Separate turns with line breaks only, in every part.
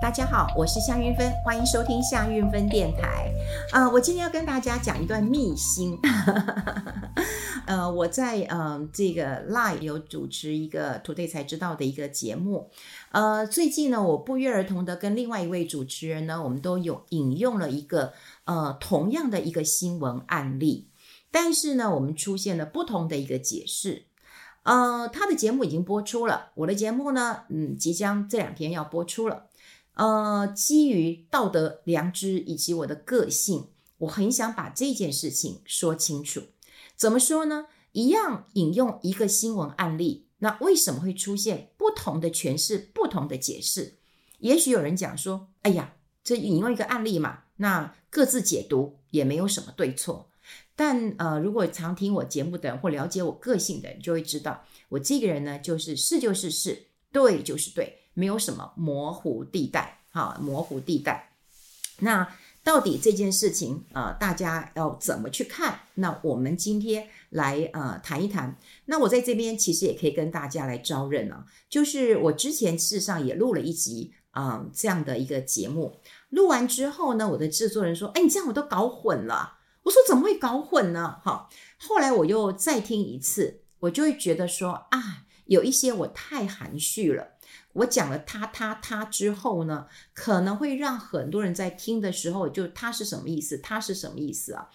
大家好，我是夏云芬，欢迎收听夏云芬电台。呃，我今天要跟大家讲一段秘辛。呃，我在嗯、这个 Live 有主持一个 Today 才知道的一个节目。呃，最近呢，我不约而同的跟另外一位主持人呢，我们都有引用了一个呃同样的一个新闻案例，但是呢，我们出现了不同的一个解释。呃，他的节目已经播出了，我的节目呢，嗯，即将这两天要播出了。呃，基于道德良知以及我的个性，我很想把这件事情说清楚。怎么说呢？一样引用一个新闻案例，那为什么会出现不同的诠释、不同的解释？也许有人讲说：“哎呀，这引用一个案例嘛，那各自解读也没有什么对错。”但呃，如果常听我节目的人或了解我个性的人，就会知道我这个人呢，就是是就是是，对就是对。没有什么模糊地带，哈，模糊地带。那到底这件事情，呃，大家要怎么去看？那我们今天来呃谈一谈。那我在这边其实也可以跟大家来招认啊，就是我之前事实上也录了一集啊、这样的一个节目，录完之后呢，我的制作人说：“哎，你这样我都搞混了。”我说：“怎么会搞混呢？”哈，后来我又再听一次，我就会觉得说啊，有一些我太含蓄了。我讲了他他他之后呢，可能会让很多人在听的时候，就他是什么意思？他是什么意思啊？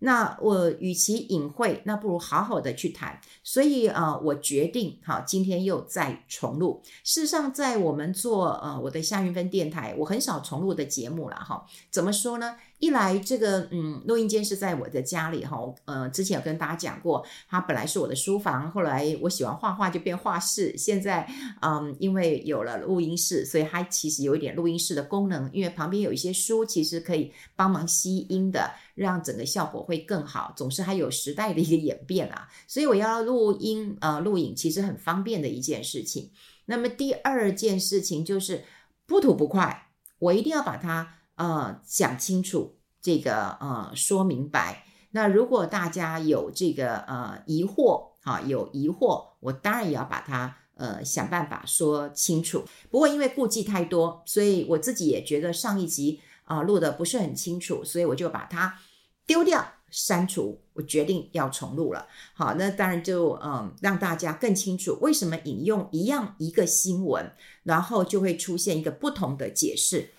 那我与其隐晦，那不如好好的去谈。所以啊、我决定好，今天又再重录。事实上，在我们做呃我的夏云芬电台，我很少重录的节目了哈。怎么说呢？一来，这个嗯，录音间是在我的家里哈，呃，之前有跟大家讲过，它本来是我的书房，后来我喜欢画画就变画室，现在嗯，因为有了录音室，所以它其实有一点录音室的功能，因为旁边有一些书，其实可以帮忙吸音的，让整个效果会更好。总是还有时代的一个演变啊，所以我要录音呃录影其实很方便的一件事情。那么第二件事情就是不吐不快，我一定要把它。呃，讲清楚这个呃，说明白。那如果大家有这个呃疑惑，啊，有疑惑，我当然也要把它呃想办法说清楚。不过因为顾忌太多，所以我自己也觉得上一集啊、录的不是很清楚，所以我就把它丢掉删除。我决定要重录了。好，那当然就嗯、让大家更清楚为什么引用一样一个新闻，然后就会出现一个不同的解释。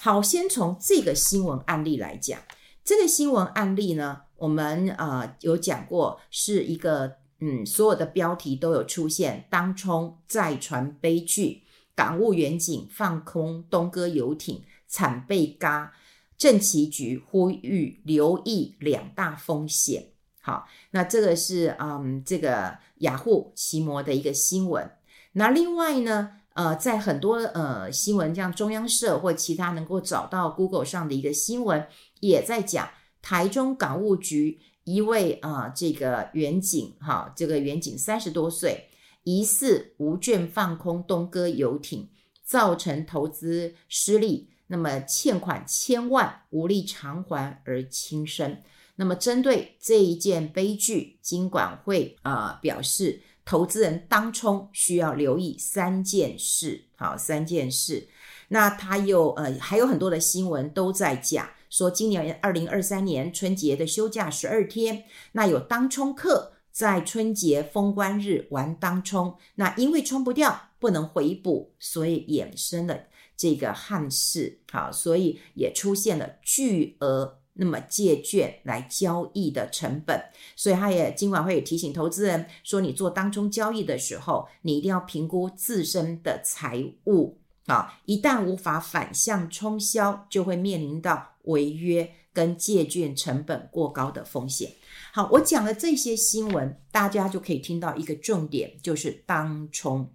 好，先从这个新闻案例来讲。这个新闻案例呢，我们呃有讲过，是一个嗯，所有的标题都有出现，当冲载船悲剧，港务远景放空东哥游艇惨被轧，政企局呼吁留意两大风险。好，那这个是嗯，这个雅虎奇摩的一个新闻。那另外呢？呃，在很多呃新闻，像中央社或其他能够找到 Google 上的一个新闻，也在讲台中港务局一位啊、这个远景哈，这个远景三十多岁，疑似无券放空东哥游艇，造成投资失利，那么欠款千万无力偿还而轻生。那么针对这一件悲剧，金管会啊、表示。投资人当冲需要留意三件事，好，三件事。那他又呃还有很多的新闻都在讲，说今年二零二三年春节的休假十二天，那有当冲客在春节封关日玩当冲，那因为冲不掉不能回补，所以衍生了这个憾事，好，所以也出现了巨额。那么借券来交易的成本，所以他也今晚会也提醒投资人说，你做当冲交易的时候，你一定要评估自身的财务啊，一旦无法反向冲销，就会面临到违约跟借券成本过高的风险。好，我讲了这些新闻，大家就可以听到一个重点，就是当冲，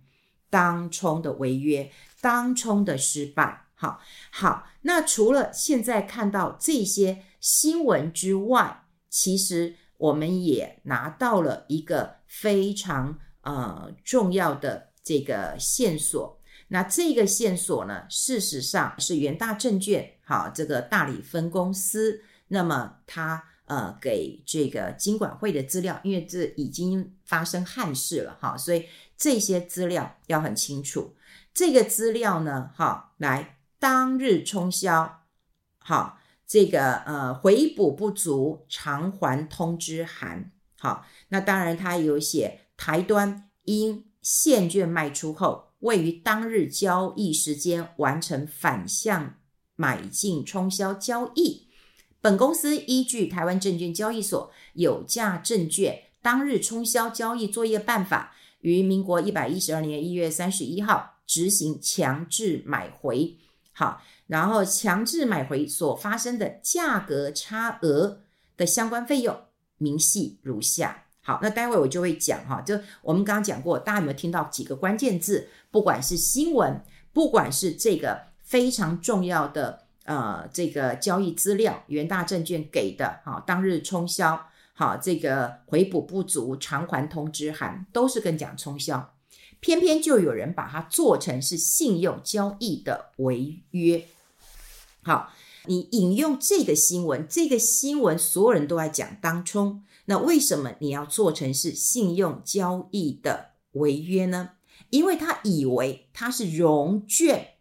当冲的违约，当冲的失败。好，好，那除了现在看到这些。新闻之外，其实我们也拿到了一个非常呃重要的这个线索。那这个线索呢，事实上是元大证券好这个大理分公司，那么它呃给这个金管会的资料，因为这已经发生憾事了哈，所以这些资料要很清楚。这个资料呢，哈来。当日冲销，好，这个呃回补不足偿还通知函，好，那当然它有写台端因现券卖出后，未于当日交易时间完成反向买进冲销交易，本公司依据台湾证券交易所有价证券当日冲销交易作业办法，于民国一百一十二年一月三十一号执行强制买回。好，然后强制买回所发生的价格差额的相关费用，明细如下。好，那待会我就会讲哈，就我们刚刚讲过，大家有没有听到几个关键字？不管是新闻，不管是这个非常重要的呃这个交易资料，元大证券给的哈，当日冲销，好，这个回补不足偿还通知函，都是跟讲冲销。偏偏就有人把它做成是信用交易的违约。好，你引用这个新闻，这个新闻所有人都在讲当冲，那为什么你要做成是信用交易的违约呢？因为他以为它是融券，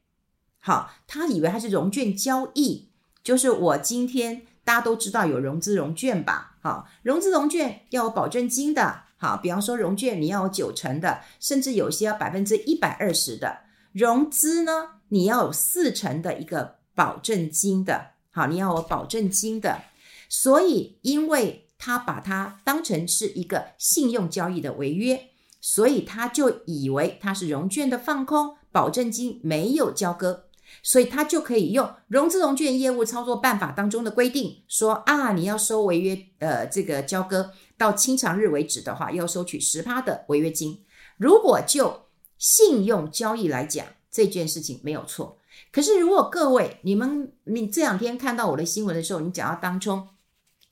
好，他以为它是融券交易，就是我今天大家都知道有融资融券吧？好，融资融券要有保证金的。好，比方说融券你要有九成的，甚至有些要百分之一百二十的融资呢，你要有四成的一个保证金的。好，你要有保证金的。所以，因为他把它当成是一个信用交易的违约，所以他就以为他是融券的放空，保证金没有交割，所以他就可以用融资融券业务操作办法当中的规定说啊，你要收违约呃这个交割。到清偿日为止的话，要收取十趴的违约金。如果就信用交易来讲，这件事情没有错。可是如果各位你们你这两天看到我的新闻的时候，你讲到当冲，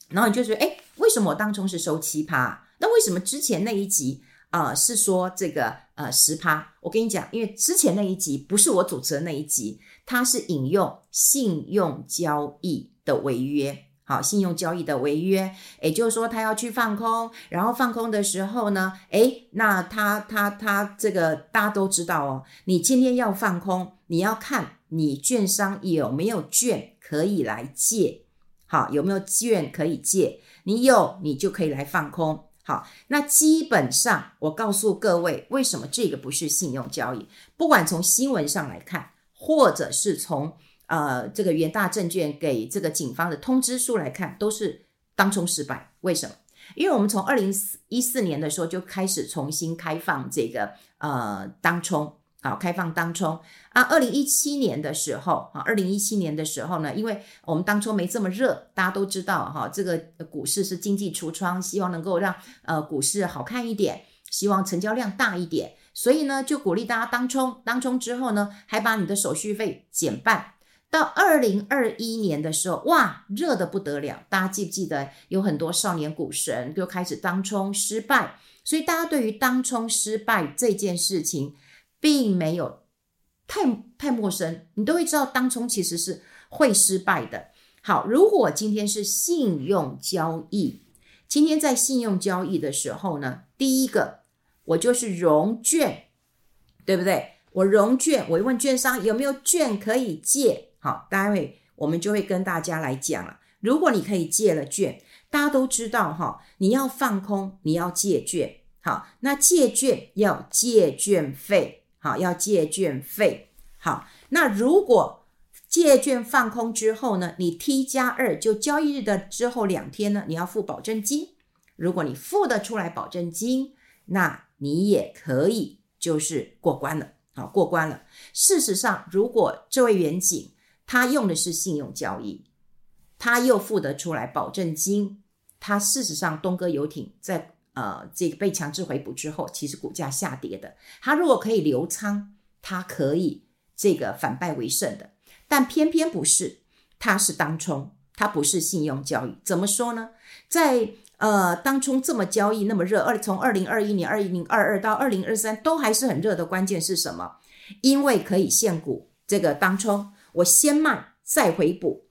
然后你就说，诶，为什么我当冲是收七趴？那为什么之前那一集啊、是说这个呃十趴？我跟你讲，因为之前那一集不是我主持的那一集，它是引用信用交易的违约。好，信用交易的违约，也就是说他要去放空，然后放空的时候呢，诶，那他他他这个大家都知道哦，你今天要放空，你要看你券商有没有券可以来借，好，有没有券可以借，你有你就可以来放空。好，那基本上我告诉各位，为什么这个不是信用交易？不管从新闻上来看，或者是从。呃，这个元大证券给这个警方的通知书来看，都是当冲失败。为什么？因为我们从二零一四年的时候就开始重新开放这个呃当冲，好，开放当冲啊。二零一七年的时候啊，二零一七年的时候呢，因为我们当冲没这么热，大家都知道哈，这个股市是经济橱窗，希望能够让呃股市好看一点，希望成交量大一点，所以呢，就鼓励大家当冲。当冲之后呢，还把你的手续费减半。到二零二一年的时候，哇，热得不得了！大家记不记得有很多少年股神就开始当冲失败？所以大家对于当冲失败这件事情，并没有太太陌生，你都会知道当冲其实是会失败的。好，如果今天是信用交易，今天在信用交易的时候呢，第一个我就是融券，对不对？我融券，我问券商有没有券可以借。好，待会我们就会跟大家来讲了。如果你可以借了券，大家都知道哈，你要放空，你要借券。好，那借券要借券费，好，要借券费。好，那如果借券放空之后呢，你 T 加二就交易日的之后两天呢，你要付保证金。如果你付得出来保证金，那你也可以就是过关了。好，过关了。事实上，如果这位员警，他用的是信用交易，他又付得出来保证金。他事实上东哥游艇在呃这个被强制回补之后，其实股价下跌的。他如果可以留仓，他可以这个反败为胜的。但偏偏不是，他是当冲，他不是信用交易。怎么说呢？在呃当冲这么交易那么热，二从二零二一年二零二二到二零二三都还是很热的。关键是什么？因为可以限股这个当冲。我先卖再回补，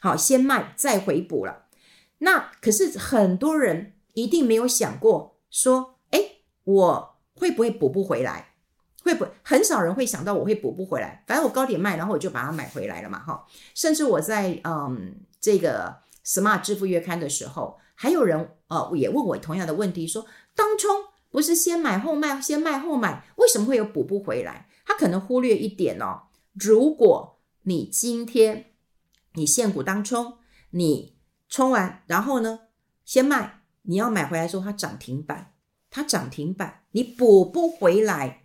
好，先卖再回补了。那可是很多人一定没有想过说，诶，我会不会补不回来？会不？很少人会想到我会补不回来。反正我高点卖，然后我就把它买回来了嘛，哈。甚至我在嗯这个 Smart 支付月刊的时候，还有人呃也问我同样的问题，说当冲不是先买后卖，先卖后买，为什么会有补不回来？他可能忽略一点哦，如果你今天你现股当冲，你冲完然后呢先卖，你要买回来说它涨停板，它涨停板，你补不回来，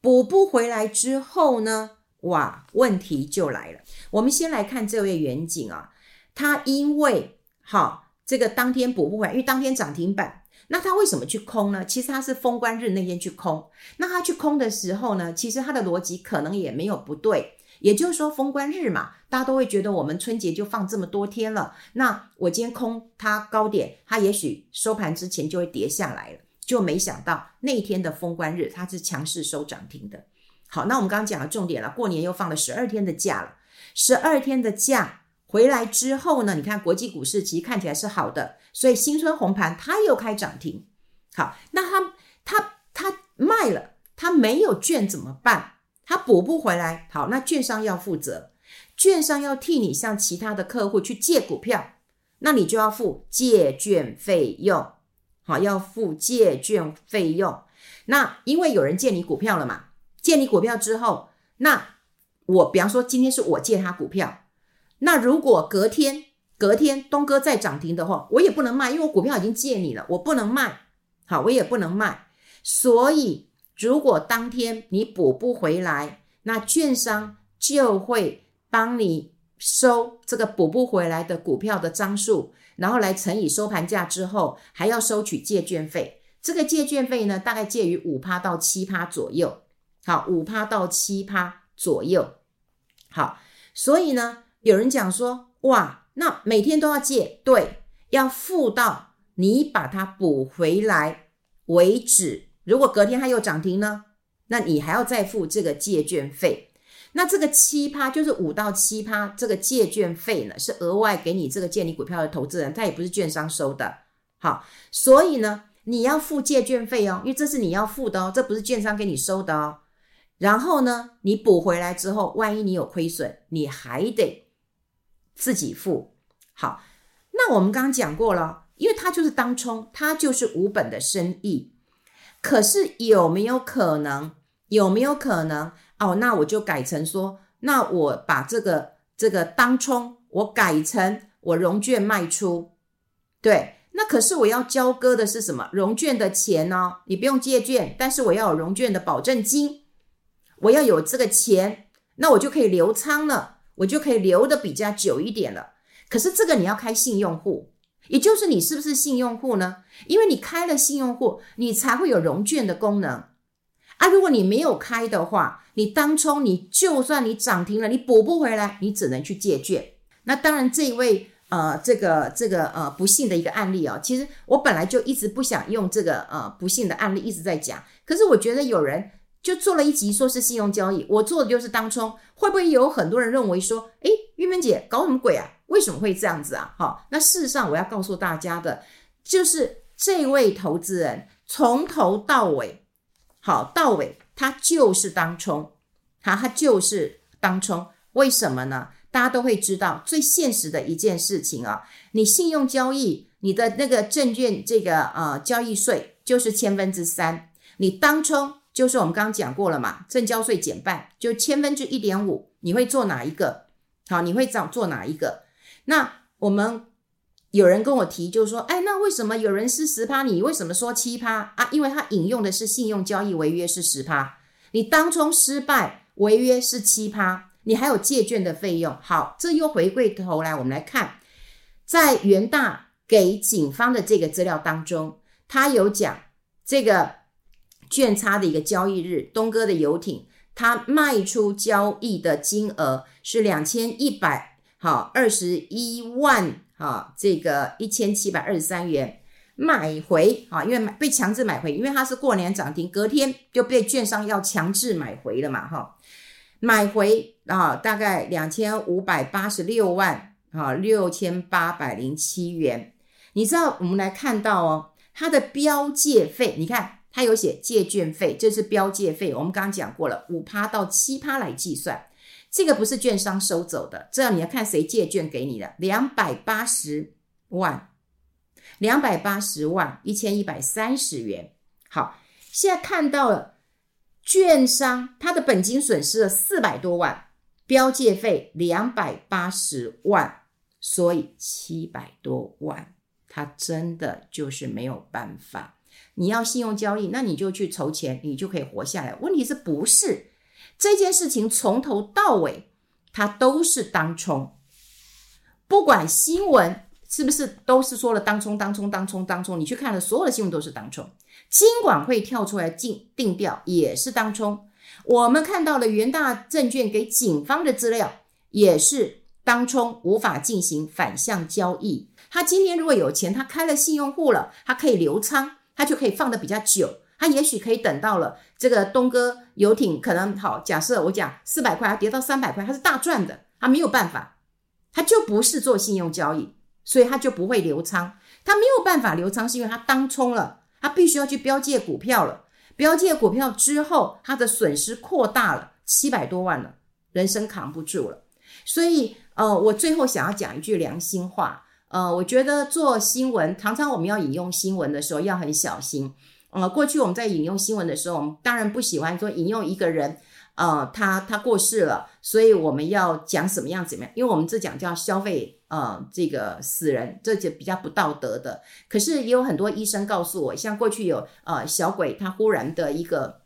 补不回来之后呢，哇，问题就来了。我们先来看这位远景啊，他因为好这个当天补不回来，因为当天涨停板。那他为什么去空呢？其实他是封关日那天去空。那他去空的时候呢，其实他的逻辑可能也没有不对。也就是说，封关日嘛，大家都会觉得我们春节就放这么多天了。那我今天空它高点，它也许收盘之前就会跌下来了。就没想到那一天的封关日，它是强势收涨停的。好，那我们刚刚讲的重点了，过年又放了十二天的假了，十二天的假。回来之后呢，你看国际股市其实看起来是好的，所以新春红盘它又开涨停。好，那他他他卖了，他没有券怎么办？他补不回来。好，那券商要负责，券商要替你向其他的客户去借股票，那你就要付借券费用。好，要付借券费用。那因为有人借你股票了嘛，借你股票之后，那我比方说今天是我借他股票。那如果隔天隔天东哥再涨停的话，我也不能卖，因为我股票已经借你了，我不能卖。好，我也不能卖。所以如果当天你补不回来，那券商就会帮你收这个补不回来的股票的张数，然后来乘以收盘价之后，还要收取借券费。这个借券费呢，大概介于五趴到七趴左右。好，五趴到七趴左右。好，所以呢。有人讲说，哇，那每天都要借，对，要付到你把它补回来为止。如果隔天它又涨停呢，那你还要再付这个借券费。那这个七趴就是五到七趴，这个借券费呢是额外给你这个借你股票的投资人，他也不是券商收的。好，所以呢，你要付借券费哦，因为这是你要付的哦，这不是券商给你收的哦。然后呢，你补回来之后，万一你有亏损，你还得。自己付。好，那我们刚刚讲过了，因为它就是当冲，它就是无本的生意。可是有没有可能？有没有可能？哦，那我就改成说，那我把这个这个当冲，我改成我融券卖出。对，那可是我要交割的是什么？融券的钱哦，你不用借券，但是我要有融券的保证金，我要有这个钱，那我就可以留仓了。我就可以留的比较久一点了。可是这个你要开信用户，也就是你是不是信用户呢？因为你开了信用户，你才会有融券的功能啊。如果你没有开的话，你当冲你就算你涨停了，你补不回来，你只能去借券。那当然，这一位呃，这个这个呃不幸的一个案例哦，其实我本来就一直不想用这个呃不幸的案例一直在讲，可是我觉得有人。就做了一集，说是信用交易，我做的就是当冲，会不会有很多人认为说，诶，玉芬姐搞什么鬼啊？为什么会这样子啊？好，那事实上我要告诉大家的，就是这位投资人从头到尾，好到尾，他就是当冲，好，他就是当冲。为什么呢？大家都会知道，最现实的一件事情啊，你信用交易，你的那个证券这个呃交易税就是千分之三，你当冲。就是我们刚刚讲过了嘛，正交税减半，就千分之一点五，你会做哪一个？好，你会找做哪一个？那我们有人跟我提，就是说，哎，那为什么有人是十趴，你为什么说七趴啊？因为他引用的是信用交易违约是十趴，你当冲失败违约是七趴，你还有借券的费用。好，这又回过头来，我们来看，在元大给警方的这个资料当中，他有讲这个。券差的一个交易日，东哥的游艇，它卖出交易的金额是两千一百好二十一万哈，这个一千七百二十三元买回啊，因为被强制买回，因为它是过年涨停，隔天就被券商要强制买回了嘛哈，买回啊大概两千五百八十六万啊六千八百零七元，你知道我们来看到哦，它的标借费，你看。它有写借券费，这是标借费，我们刚刚讲过了，五趴到七趴来计算，这个不是券商收走的，这样你要看谁借券给你的，两百八十万，两百八十万一千一百三十元。好，现在看到了券商它的本金损失了四百多万，标借费两百八十万，所以七百多万，它真的就是没有办法。你要信用交易，那你就去筹钱，你就可以活下来。问题是不是这件事情从头到尾它都是当冲？不管新闻是不是都是说了当冲、当冲、当冲、当冲，你去看了所有的新闻都是当冲。金管会跳出来定定调也是当冲。我们看到了元大证券给警方的资料也是当冲，无法进行反向交易。他今天如果有钱，他开了信用户了，他可以留仓。它就可以放的比较久，它也许可以等到了这个东哥游艇可能好，假设我讲四百块，它跌到三百块，它是大赚的，它没有办法，它就不是做信用交易，所以它就不会留仓，它没有办法留仓，是因为它当冲了，它必须要去标借股票了，标借股票之后，它的损失扩大了七百多万了，人生扛不住了，所以呃，我最后想要讲一句良心话。呃，我觉得做新闻，常常我们要引用新闻的时候要很小心。呃，过去我们在引用新闻的时候，我们当然不喜欢说引用一个人，呃，他他过世了，所以我们要讲什么样怎么样，因为我们这讲叫消费，呃，这个死人，这就比较不道德的。可是也有很多医生告诉我，像过去有呃小鬼，他忽然的一个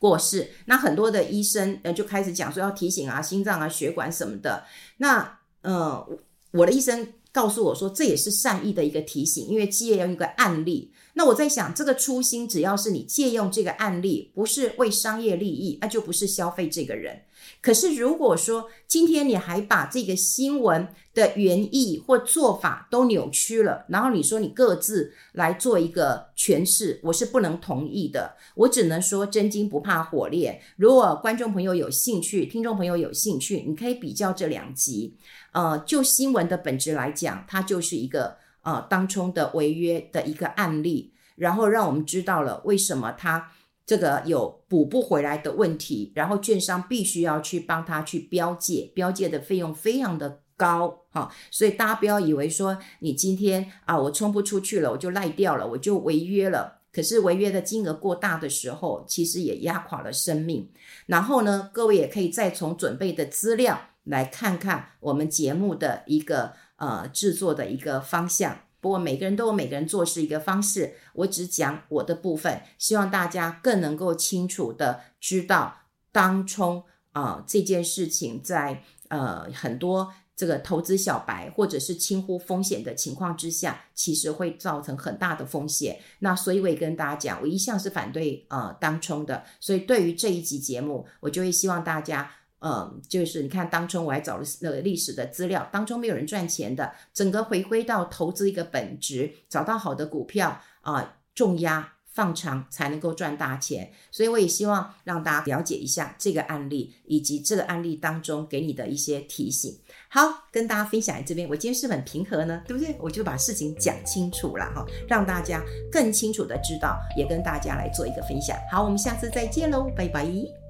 过世，那很多的医生呃就开始讲说要提醒啊，心脏啊、血管什么的。那呃，我的医生。告诉我说，这也是善意的一个提醒，因为借用一个案例。那我在想，这个初心只要是你借用这个案例，不是为商业利益，那就不是消费这个人。可是如果说今天你还把这个新闻的原意或做法都扭曲了，然后你说你各自来做一个诠释，我是不能同意的。我只能说真金不怕火炼。如果观众朋友有兴趣，听众朋友有兴趣，你可以比较这两集。呃，就新闻的本质来讲，它就是一个呃当冲的违约的一个案例，然后让我们知道了为什么它。这个有补不回来的问题，然后券商必须要去帮他去标借，标借的费用非常的高哈，所以大家不要以为说你今天啊我冲不出去了，我就赖掉了，我就违约了。可是违约的金额过大的时候，其实也压垮了生命。然后呢，各位也可以再从准备的资料来看看我们节目的一个呃制作的一个方向。不过每个人都有每个人做事一个方式，我只讲我的部分，希望大家更能够清楚的知道当冲啊、这件事情在呃很多这个投资小白或者是轻忽风险的情况之下，其实会造成很大的风险。那所以我也跟大家讲，我一向是反对呃当冲的，所以对于这一集节目，我就会希望大家。嗯，就是你看，当初我还找了那个历史的资料，当冲没有人赚钱的，整个回归到投资一个本质，找到好的股票啊、重压放长才能够赚大钱。所以我也希望让大家了解一下这个案例，以及这个案例当中给你的一些提醒。好，跟大家分享这边，我今天是很平和呢，对不对？我就把事情讲清楚了哈，让大家更清楚的知道，也跟大家来做一个分享。好，我们下次再见喽，拜拜。